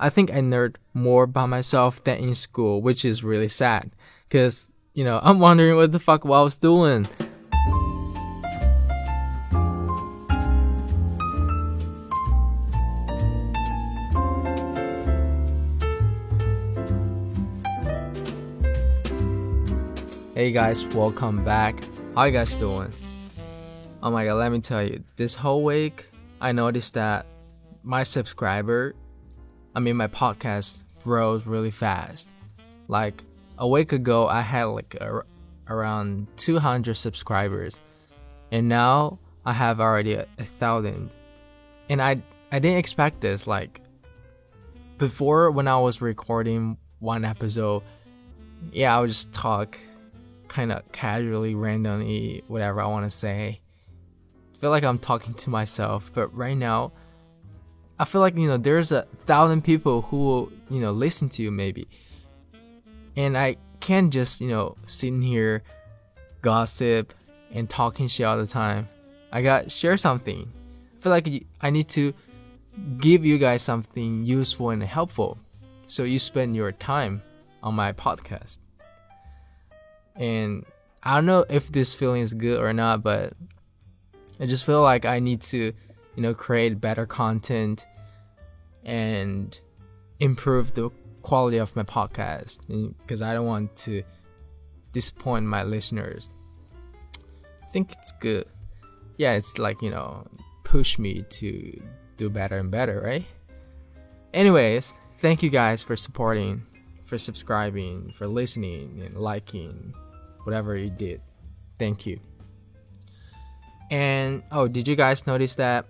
I think I nerd more by myself than in school, which is really sad. Cause, you know, I'm wondering what the fuck I was doing. Hey guys, welcome back. How you guys doing? Oh my god, let me tell you, this whole week I noticed that my subscriber, I mean my podcast grows really fast. Like a week ago I had like a, around 200 subscribers and now I have already a, a thousand. And I I didn't expect this like before when I was recording one episode, yeah, I would just talk kind of casually, randomly, whatever I want to say. I feel like I'm talking to myself, but right now, I feel like you know there's a thousand people who will you know listen to you maybe, and I can't just you know sitting here, gossip, and talking shit all the time. I got share something. I feel like I need to give you guys something useful and helpful, so you spend your time on my podcast and I don't know if this feeling is good or not, but I just feel like I need to, you know, create better content and improve the quality of my podcast because I don't want to disappoint my listeners. I think it's good. Yeah, it's like, you know, push me to do better and better, right? Anyways, thank you guys for supporting, for subscribing, for listening and liking whatever you did. Thank you. And oh, did you guys notice that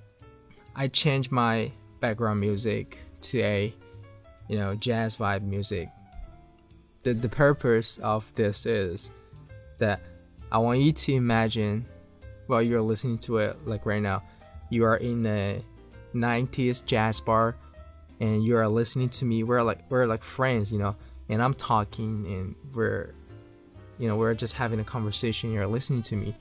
I changed my background music to a you know jazz vibe music? The the purpose of this is that I want you to imagine while you're listening to it like right now, you are in a 90s jazz bar and you are listening to me. We're like we're like friends, you know, and I'm talking and we're you know we're just having a conversation you're listening to me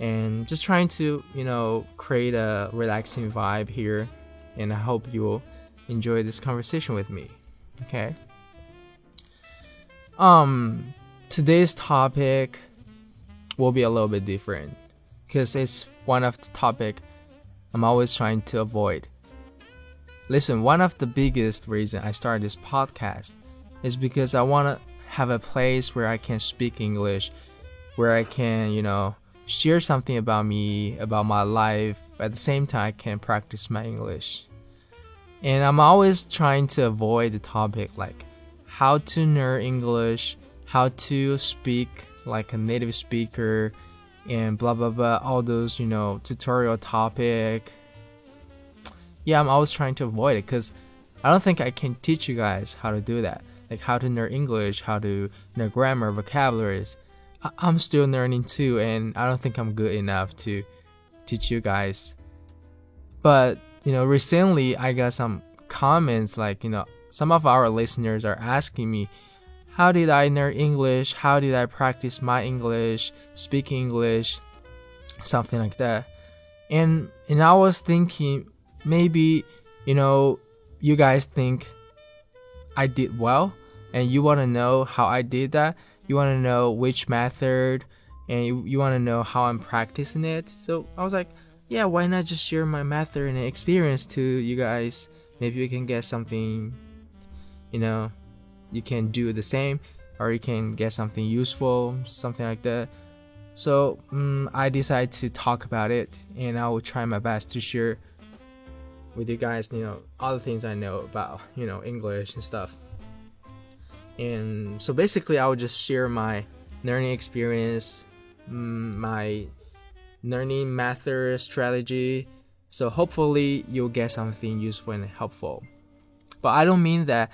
and just trying to you know create a relaxing vibe here and i hope you will enjoy this conversation with me okay? Um today's topic will be a little bit different because it's one of the topic i'm always trying to avoid. Listen one of the biggest reason i started this podcast is because i want to have a place where I can speak English, where I can, you know, share something about me, about my life. At the same time, I can practice my English. And I'm always trying to avoid the topic like how to learn English, how to speak like a native speaker, and blah blah blah, all those, you know, tutorial topic. Yeah, I'm always trying to avoid it because I don't think I can teach you guys how to do that like how to learn English, how to learn grammar, vocabularies. I'm still learning too, and I don't think I'm good enough to teach you guys. But you know, recently I got some comments like you know some of our listeners are asking me, how did I learn English? How did I practice my English, speak English, something like that. And and I was thinking maybe you know you guys think I did well and you want to know how I did that, you want to know which method and you, you want to know how I'm practicing it. So I was like, yeah, why not just share my method and experience to you guys? Maybe we can get something, you know, you can do the same or you can get something useful, something like that. So um, I decided to talk about it and I will try my best to share with you guys, you know, all the things I know about, you know, English and stuff. And so basically, I will just share my learning experience, mm, my learning method, strategy. So hopefully, you'll get something useful and helpful. But I don't mean that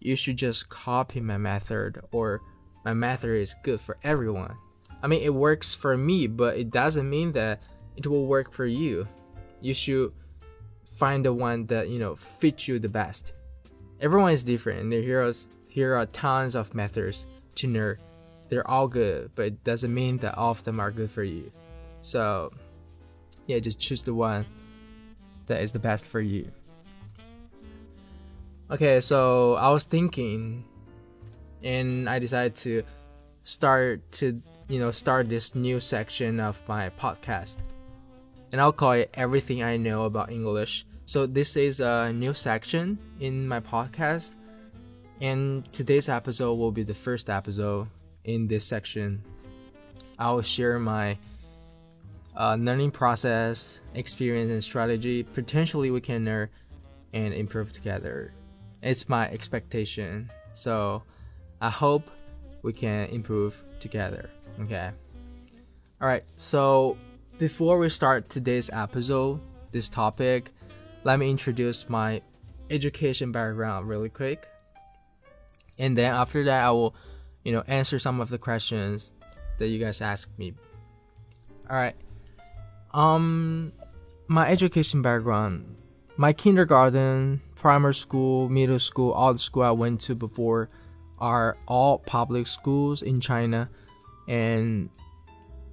you should just copy my method or my method is good for everyone. I mean, it works for me, but it doesn't mean that it will work for you. You should find the one that you know fits you the best. Everyone is different, and here are here are tons of methods to learn. They're all good, but it doesn't mean that all of them are good for you. So, yeah, just choose the one that is the best for you. Okay, so I was thinking, and I decided to start to you know start this new section of my podcast, and I'll call it "Everything I Know About English." So this is a new section in my podcast, and today's episode will be the first episode in this section. I will share my uh, learning process, experience, and strategy. Potentially, we can learn and improve together. It's my expectation. So, I hope we can improve together. Okay. All right. So, before we start today's episode, this topic, let me introduce my education background really quick. And then after that, I will, you know, answer some of the questions that you guys asked me. All right. Um, my education background, my kindergarten, primary school, middle school, all the school I went to before are all public schools in China and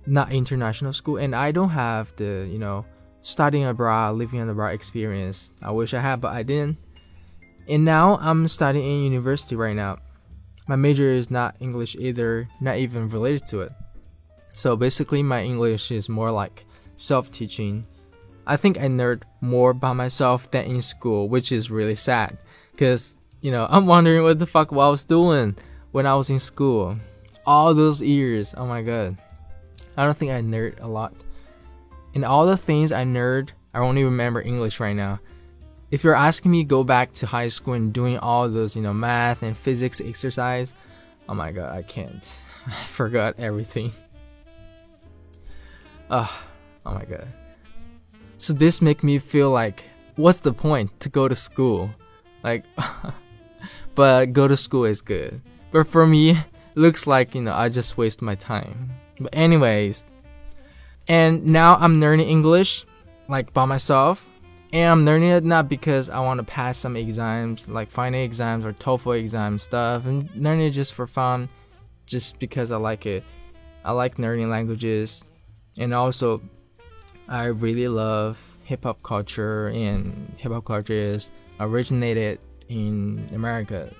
not international school and I don't have the, you know, studying abroad, living abroad experience. I wish I had, but I didn't. And now I'm studying in university right now. My major is not English either, not even related to it. So basically my English is more like self teaching. I think I nerd more by myself than in school, which is really sad. Cause, you know, I'm wondering what the fuck I was doing when I was in school. All those years, oh my god. I don't think I nerd a lot. And all the things I nerd, I only remember English right now. If you're asking me go back to high school and doing all those, you know, math and physics exercise, oh my god, I can't. I forgot everything. Ugh. Ah, oh my god. So this make me feel like what's the point to go to school? Like but go to school is good. But for me, looks like, you know, I just waste my time. But anyways, and now I'm learning English like by myself. And I'm learning it not because I want to pass some exams, like final exams or TOEFL exam stuff, and learning it just for fun, just because I like it. I like learning languages, and also I really love hip hop culture, and hip hop culture is originated in America.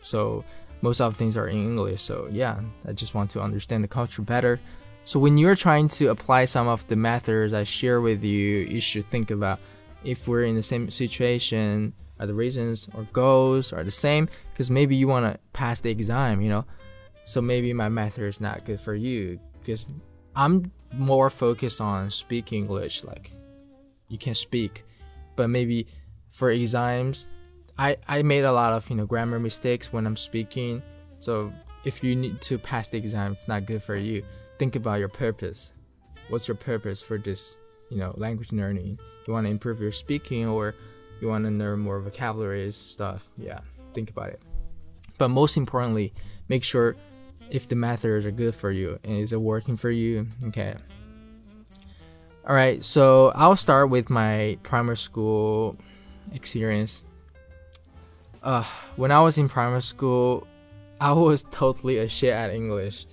So most of things are in English. So yeah, I just want to understand the culture better. So when you're trying to apply some of the methods I share with you, you should think about if we're in the same situation, are the reasons or goals are the same? Because maybe you want to pass the exam, you know. So maybe my method is not good for you because I'm more focused on speaking English. Like you can speak, but maybe for exams, I I made a lot of you know grammar mistakes when I'm speaking. So if you need to pass the exam, it's not good for you. Think about your purpose. What's your purpose for this? You know, language learning. You want to improve your speaking, or you want to learn more vocabulary stuff. Yeah, think about it. But most importantly, make sure if the methods are good for you and is it working for you okay all right so i'll start with my primary school experience uh when i was in primary school i was totally a shit at english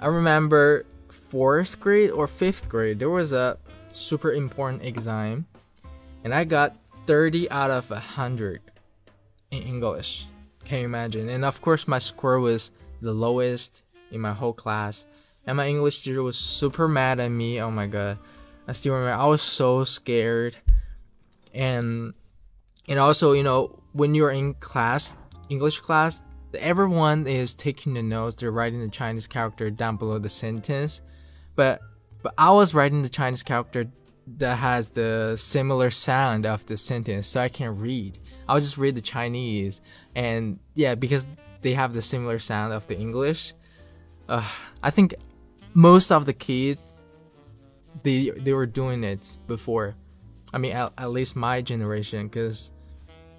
i remember fourth grade or fifth grade there was a super important exam and i got 30 out of 100 in english can you imagine and of course my score was the lowest in my whole class. And my English teacher was super mad at me. Oh my god. I still remember I was so scared. And and also, you know, when you're in class, English class, everyone is taking the notes, they're writing the Chinese character down below the sentence. But but I was writing the Chinese character that has the similar sound of the sentence, so I can read. I'll just read the Chinese, and yeah, because they have the similar sound of the English. Uh, I think most of the kids they they were doing it before. I mean, at, at least my generation, because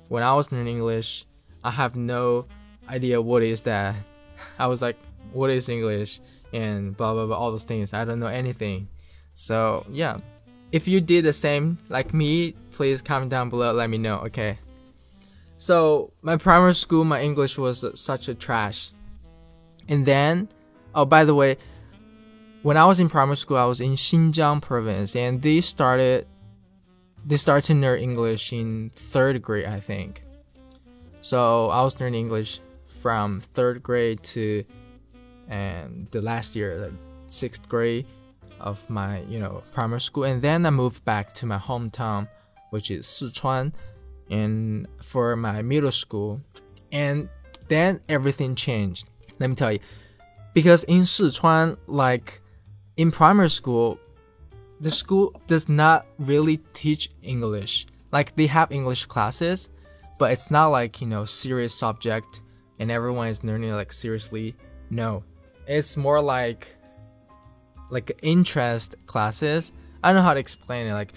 when I was learning English, I have no idea what is that. I was like, what is English and blah blah blah all those things. I don't know anything. So yeah, if you did the same like me, please comment down below. Let me know. Okay. So my primary school, my English was such a trash. And then, oh by the way, when I was in primary school, I was in Xinjiang province, and they started they started to learn English in third grade, I think. So I was learning English from third grade to and the last year, like sixth grade of my you know primary school, and then I moved back to my hometown, which is Sichuan, and for my middle school, and then everything changed. Let me tell you, because in Sichuan, like in primary school, the school does not really teach English. Like they have English classes, but it's not like you know serious subject and everyone is learning like seriously. No, it's more like like interest classes. I don't know how to explain it. Like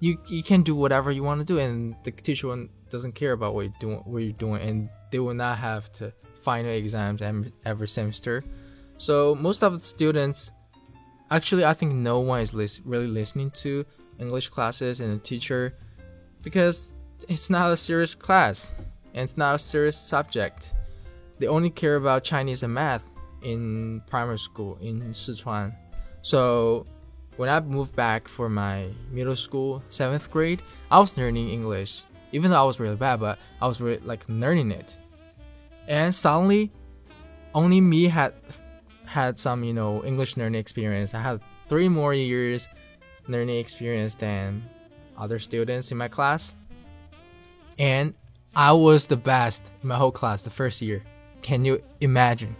you you can do whatever you want to do, and the teacher doesn't care about what you're doing. What you're doing, and they will not have to final exams every semester. So most of the students, actually, I think no one is lis- really listening to English classes and the teacher because it's not a serious class and it's not a serious subject. They only care about Chinese and math in primary school in Sichuan. So when I moved back for my middle school, seventh grade, I was learning English. Even though I was really bad, but I was really like learning it. And suddenly, only me had had some, you know, English learning experience. I had three more years learning experience than other students in my class. And I was the best in my whole class the first year. Can you imagine?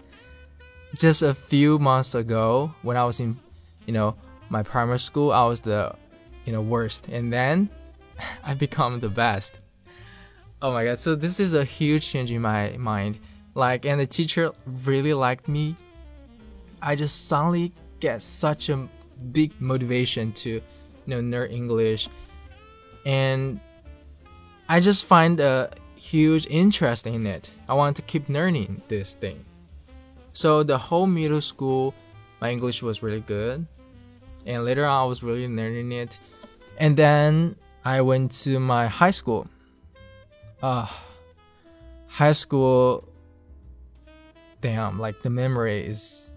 Just a few months ago when I was in, you know, my primary school, I was the, you know, worst, and then I become the best. Oh my god! So this is a huge change in my mind. Like, and the teacher really liked me. I just suddenly get such a big motivation to, you know, learn English, and I just find a huge interest in it. I want to keep learning this thing. So the whole middle school, my English was really good, and later on I was really learning it. And then I went to my high school. Uh, high school. Damn, like the memory is.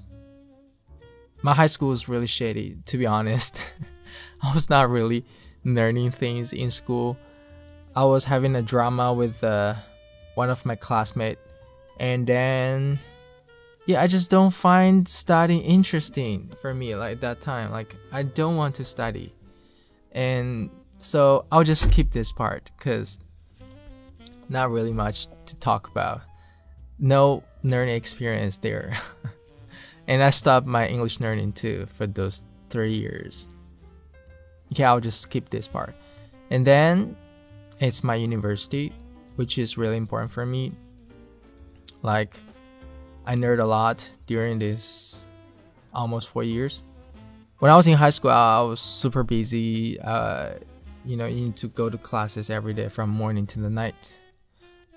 My high school was really shady, to be honest. I was not really learning things in school. I was having a drama with uh, one of my classmates, and then yeah, I just don't find studying interesting for me like that time. Like I don't want to study. And so I'll just skip this part cuz not really much to talk about. No learning experience there. and I stopped my English learning too for those 3 years. Okay, I'll just skip this part. And then it's my university, which is really important for me. Like I nerd a lot during this almost four years. When I was in high school, I was super busy. Uh, you know, you need to go to classes every day from morning to the night.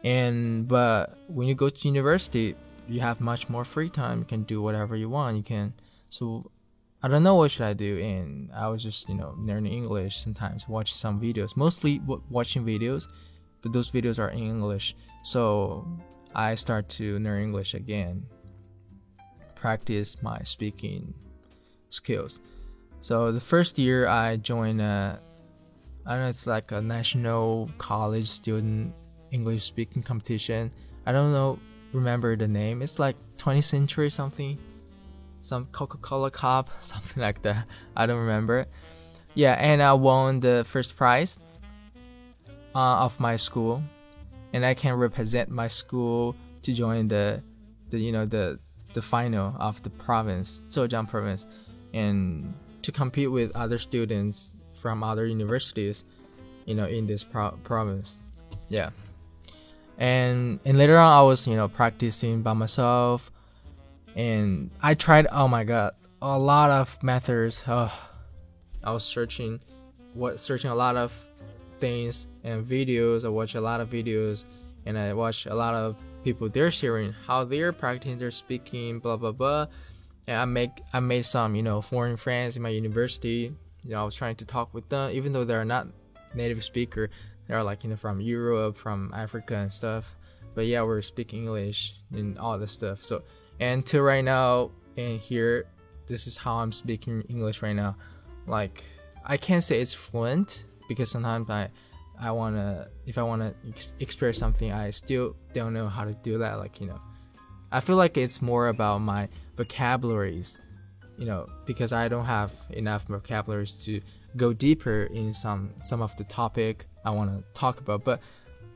And but when you go to university, you have much more free time. You can do whatever you want. You can. So I don't know what should I do, and I was just you know learning English sometimes, watching some videos, mostly watching videos, but those videos are in English. So I start to learn English again, practice my speaking skills. So the first year I joined a, I don't know, it's like a national college student English speaking competition. I don't know, remember the name. It's like 20th century something, some Coca-Cola Cup, something like that. I don't remember. Yeah, and I won the first prize uh, of my school and I can represent my school to join the, the you know the the final of the province, Zhejiang province, and to compete with other students from other universities, you know, in this pro- province. Yeah. And and later on, I was you know practicing by myself, and I tried. Oh my god, a lot of methods. Oh, I was searching, what searching a lot of things and videos. I watch a lot of videos and I watch a lot of people they're sharing how they're practicing their speaking, blah blah blah. And I make I made some, you know, foreign friends in my university. You know, I was trying to talk with them, even though they're not native speaker. They're like, you know, from Europe, from Africa and stuff. But yeah, we're speaking English and all this stuff. So and till right now and here, this is how I'm speaking English right now. Like I can't say it's fluent because sometimes I I wanna if I wanna ex- express something, I still don't know how to do that. Like you know, I feel like it's more about my vocabularies, you know, because I don't have enough vocabularies to go deeper in some some of the topic I want to talk about. But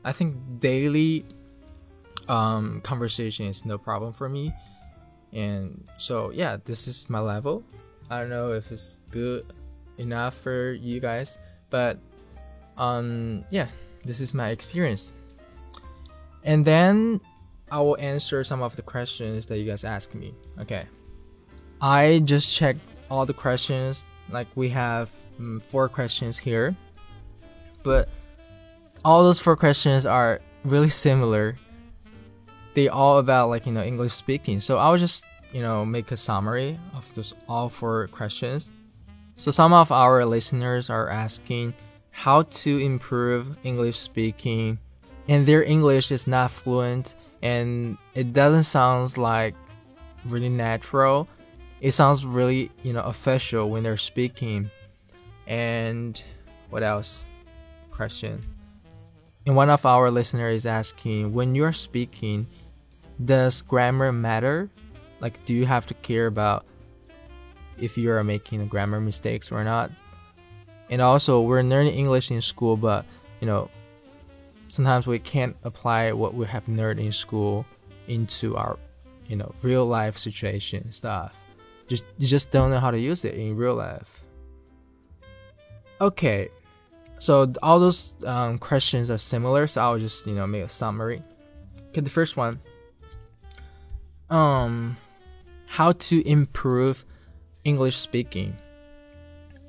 I think daily um, conversation is no problem for me, and so yeah, this is my level. I don't know if it's good enough for you guys, but um, yeah, this is my experience. And then I will answer some of the questions that you guys ask me. Okay. I just checked all the questions. Like we have um, four questions here, but all those four questions are really similar. They all about like you know English speaking. So I'll just you know make a summary of those all four questions. So some of our listeners are asking how to improve English speaking, and their English is not fluent and it doesn't sound like really natural. It sounds really, you know, official when they're speaking. And what else? Question. And one of our listeners is asking, when you're speaking, does grammar matter? Like, do you have to care about if you are making grammar mistakes or not? And also, we're learning English in school, but you know, sometimes we can't apply what we have learned in school into our, you know, real life situation stuff. Just you just don't know how to use it in real life. Okay, so all those um, questions are similar, so I'll just you know make a summary. Okay, the first one. Um, how to improve English speaking.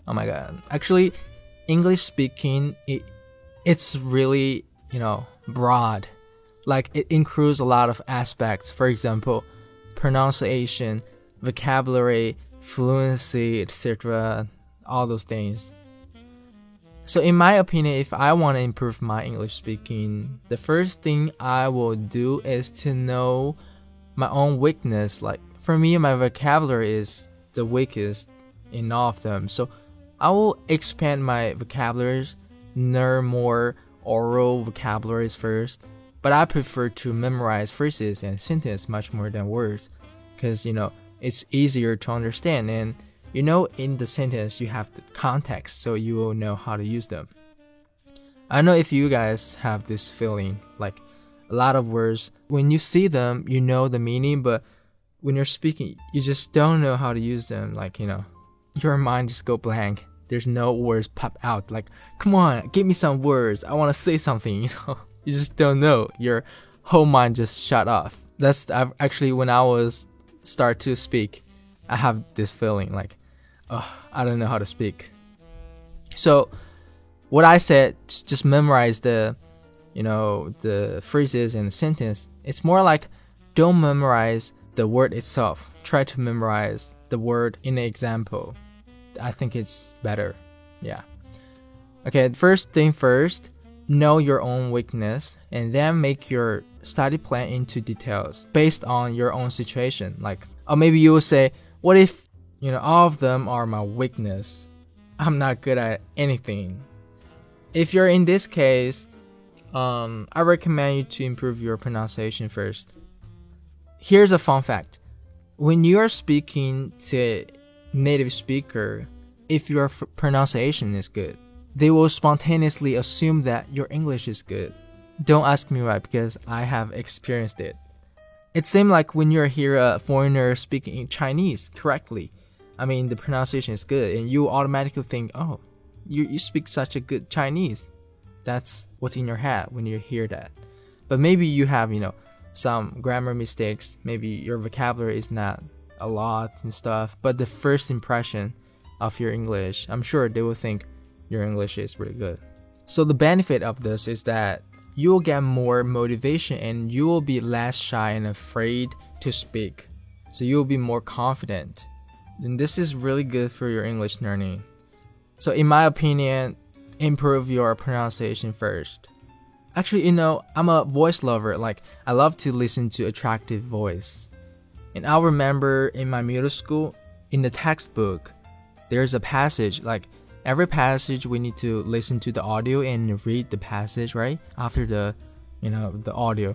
Oh my god! Actually, English speaking it it's really you know broad, like it includes a lot of aspects. For example, pronunciation, vocabulary, fluency, etc. All those things. So, in my opinion, if I want to improve my English speaking, the first thing I will do is to know my own weakness. Like, for me, my vocabulary is the weakest in all of them. So, I will expand my vocabularies, learn more oral vocabularies first, but I prefer to memorize phrases and sentences much more than words because, you know, it's easier to understand and you know, in the sentence, you have the context, so you will know how to use them. I know if you guys have this feeling, like a lot of words, when you see them, you know the meaning, but when you're speaking, you just don't know how to use them. Like, you know, your mind just go blank. There's no words pop out. Like, come on, give me some words. I want to say something, you know. You just don't know. Your whole mind just shut off. That's I've, actually when I was start to speak, I have this feeling like oh, I don't know how to speak. So, what I said, just memorize the, you know, the phrases and the sentence. It's more like don't memorize the word itself. Try to memorize the word in an example. I think it's better. Yeah. Okay, first thing first, know your own weakness and then make your study plan into details based on your own situation. Like, or maybe you will say, what if you know, all of them are my weakness. I'm not good at anything. If you're in this case, um, I recommend you to improve your pronunciation first. Here's a fun fact. When you are speaking to native speaker, if your pronunciation is good, they will spontaneously assume that your English is good. Don't ask me why because I have experienced it. It seems like when you hear a foreigner speaking Chinese correctly, I mean, the pronunciation is good, and you automatically think, oh, you, you speak such a good Chinese. That's what's in your head when you hear that. But maybe you have, you know, some grammar mistakes. Maybe your vocabulary is not a lot and stuff. But the first impression of your English, I'm sure they will think your English is really good. So the benefit of this is that you will get more motivation and you will be less shy and afraid to speak. So you will be more confident And this is really good for your English learning. So, in my opinion, improve your pronunciation first. Actually, you know, I'm a voice lover. Like, I love to listen to attractive voice. And I remember in my middle school, in the textbook, there's a passage like every passage we need to listen to the audio and read the passage right? After the you know the audio.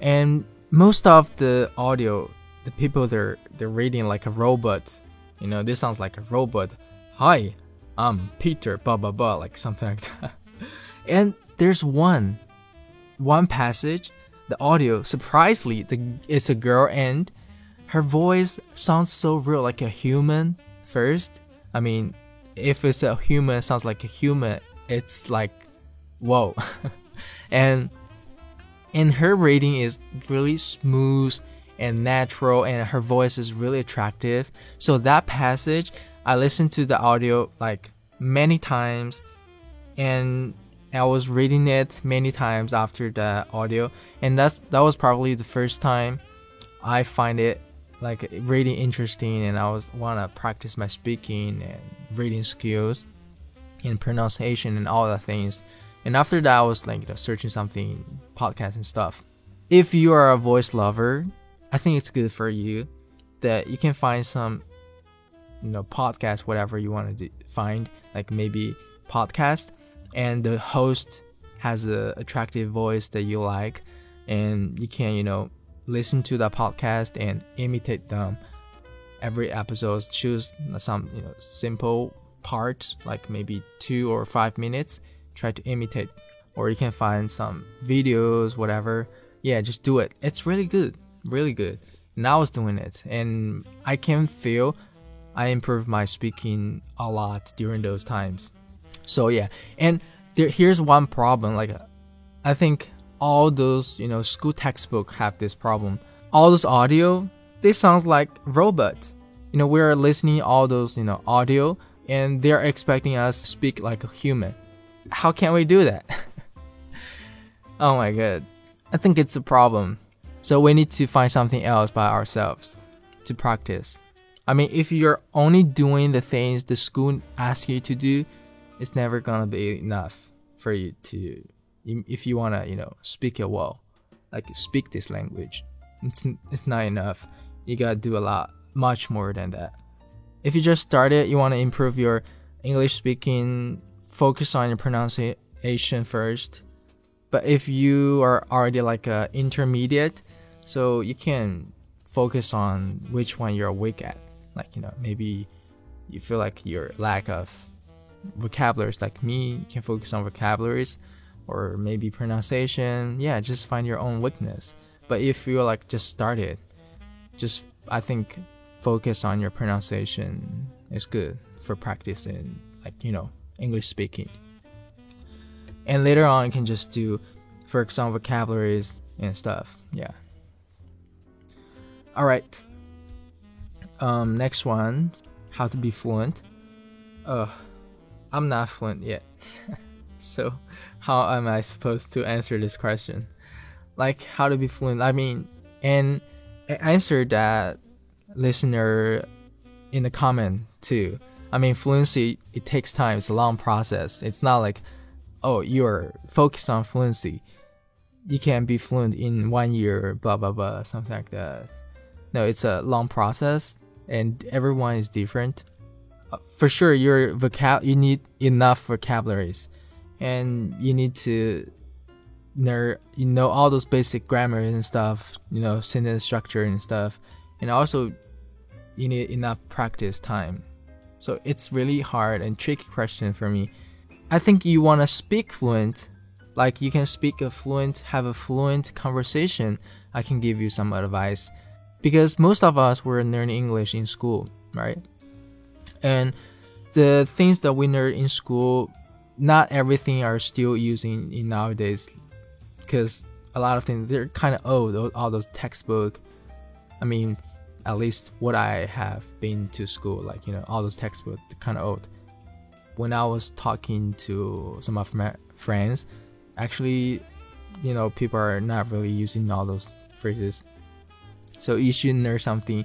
And most of the audio the people they're they're reading like a robot. You know this sounds like a robot. Hi i'm peter blah blah blah like something like that. And there's one one passage the audio surprisingly the it's a girl and her voice sounds so real like a human first. I mean if it's a human sounds like a human it's like whoa. And and her reading is really smooth and natural and her voice is really attractive. So that passage i listened to the audio like many times and i was reading it many times after the audio and that's that was probably the first time i find it like really interesting and I was want to practice my speaking and reading skills and pronunciation and all the things. And after that, I was like you know, searching something, podcast and stuff. If you are a voice lover, I think it's good for you that you can find some, you know, podcast, whatever you want to find, like maybe podcast, and the host has a attractive voice that you like, and you can, you know, listen to the podcast and imitate them. Every episode choose some you know simple part like maybe two or five minutes try to imitate. Or you can find some videos whatever. Yeah just do it. It's really good really good. And i was doing it and i can feel i improved my speaking a lot during those times so yeah. And there, here's one problem like i think all those you know school textbook have this problem. All those audio they sounds like robot. You know we're listening all those you know audio and they're expecting us to speak like a human. How can we do that? Oh my god. I think it's a problem. So we need to find something else by ourselves to practice. I mean if you're only doing the things the school asks you to do it's never gonna be enough for you to if you want to you know speak it well like speak this language. It's, it's not enough. You gotta do a lot much more than that. If you just started you want to improve your english speaking focus on your pronunciation first. But if you are already like a intermediate so you can focus on which one you're weak at. Like you know maybe you feel like your lack of vocabularies like me you can focus on vocabularies or maybe pronunciation. Yeah, just find your own weakness. But if you're like just started, just I think focus on your pronunciation is good for practicing like you know English speaking. And later on, you can just do, for example, vocabularies and stuff. Yeah. All right. Um, next one, how to be fluent. Uh, I'm not fluent yet. So, how am I supposed to answer this question? Like, how to be fluent? I mean, and I answered that listener in the comment too. I mean, fluency it takes time. It's a long process. It's not like, oh, you're focused on fluency. You can be fluent in one year, blah blah blah, something like that. No, it's a long process, and everyone is different. Uh, for sure, your vocab you need enough vocabularies. And you need to know you know all those basic grammar and stuff you know sentence structure and stuff. And also you need enough practice time. So it's really hard and tricky question for me. I think you want to speak fluent. Like you can speak a fluent have a fluent conversation. I can give you some advice. Because most of us were learning english in school right and the things that we learn in school not everything are still using in nowadays because a lot of things they're kind of old all those textbook i mean at least what i have been to school like you know all those textbooks kind of old. When i was talking to some of my friends actually you know people are not really using all those phrases. So you should learn something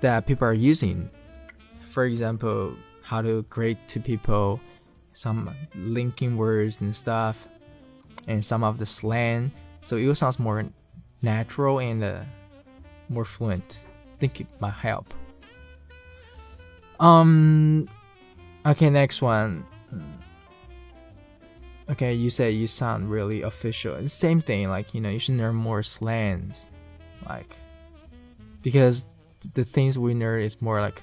that people are using for example how to greet to people some linking words and stuff, and some of the slang. So it sounds more natural and uh, more fluent. I think it might help. Um, Okay, next one. Okay, you say you sound really official. It's same thing, like you know, you should learn more slangs, like because the things we learn is more like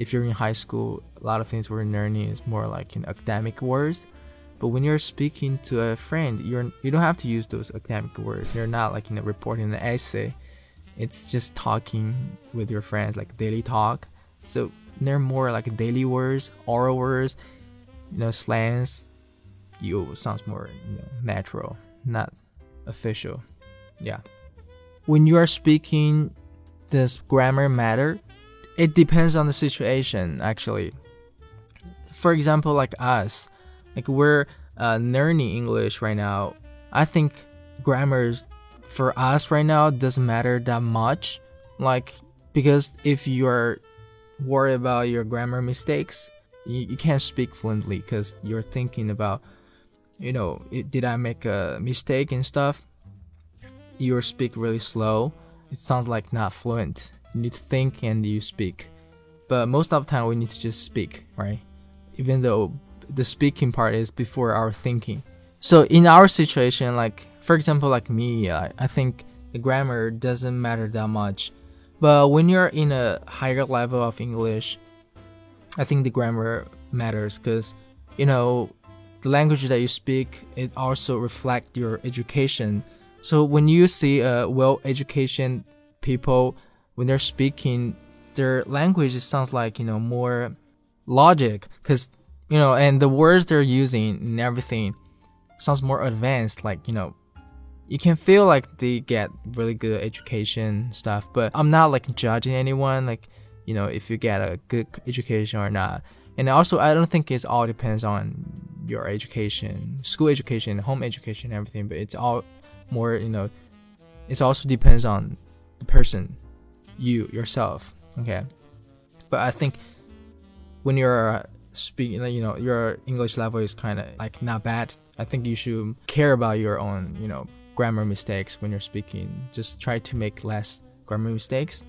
if you're in high school, a lot of things we're learning is more like in academic words. But when you're speaking to a friend, you're you don't have to use those academic words. You're not like you know reporting an essay. It's just talking with your friends, like daily talk. So they're more like daily words, oral words, you know, slangs. You sounds more you know, natural, not official. Yeah. When you are speaking, does grammar matter? It depends on the situation, actually. For example, like us, like we're uh, learning English right now. I think grammars for us right now doesn't matter that much. Like because if you're worried about your grammar mistakes, you, you can't speak fluently because you're thinking about, you know, it, did I make a mistake and stuff? You speak really slow. It sounds like not fluent. You need to think and you speak. But most of the time, we need to just speak, right? Even though the speaking part is before our thinking. So in our situation, like for example, like me, I, I think the grammar doesn't matter that much. But when you're in a higher level of English, I think the grammar matters because you know the language that you speak it also reflect your education. So when you see a well-educated people when they're speaking, their language it sounds like you know more logic because you know, and the words they're using and everything sounds more advanced. Like you know, you can feel like they get really good education stuff. But I'm not like judging anyone. Like you know, if you get a good education or not. And also, I don't think it all depends on your education, school education, home education, everything. But it's all more, you know, it also depends on the person, you yourself. Okay, but I think when you're speaking, you know, your English level is kind of like not bad. I think you should care about your own, you know, grammar mistakes when you're speaking. Just try to make less grammar mistakes.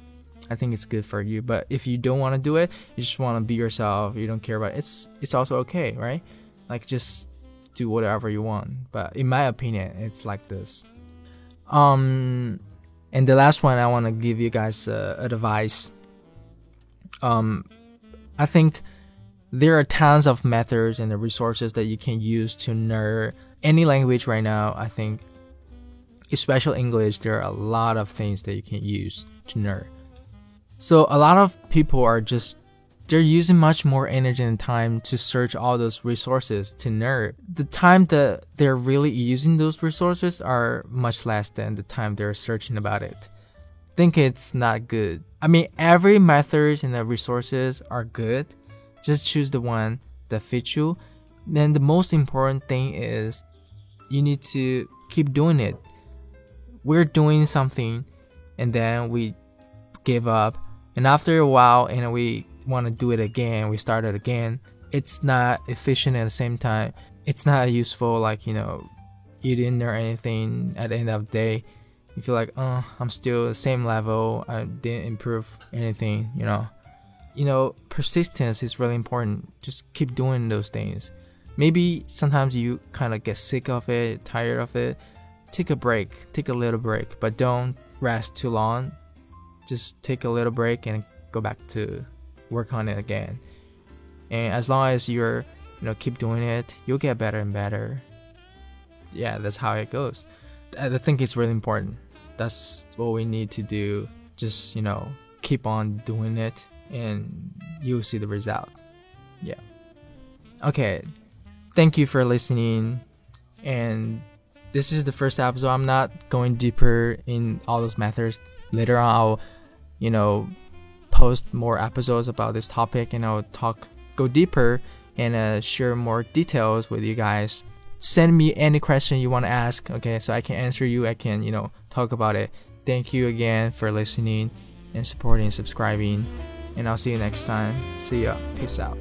I think it's good for you. But if you don't want to do it, you just want to be yourself. You don't care about it, it's it's also okay, right? Like just do whatever you want. But in my opinion, it's like this. Um, and the last one I want to give you guys uh, advice. Um, I think there are tons of methods and the resources that you can use to learn any language right now. I think, especially English, there are a lot of things that you can use to learn. So a lot of people are just they're using much more energy and time to search all those resources to learn. The time that they're really using those resources are much less than the time they're searching about it. Think it's not good. I mean, every methods and the resources are good, just choose the one that fits you. Then the most important thing is you need to keep doing it. We're doing something and then we give up. And after a while, and we want to do it again, we start it again. It's not efficient at the same time. It's not useful, like, you know, didn't learn anything at the end of the day. You feel like, oh, I'm still the same level. I didn't improve anything, you know you know, persistence is really important. Just keep doing those things. Maybe sometimes you kind of get sick of it, tired of it. Take a break, take a little break, but don't rest too long. Just take a little break and go back to work on it again. And as long as you're, you know, keep doing it, you'll get better and better. Yeah, that's how it goes. I think it's really important. That's what we need to do. Just, you know, keep on doing it and you'll see the result. Yeah. Okay. Thank you for listening. And this is the first episode. I'm not going deeper in all those methods. Later on, I'll, you know, post more episodes about this topic and I'll talk, go deeper and uh, share more details with you guys. Send me any question you want to ask, okay, so I can answer you. I can, you know, talk about it. Thank you again for listening and supporting subscribing and I'll see you next time. See ya. Peace out.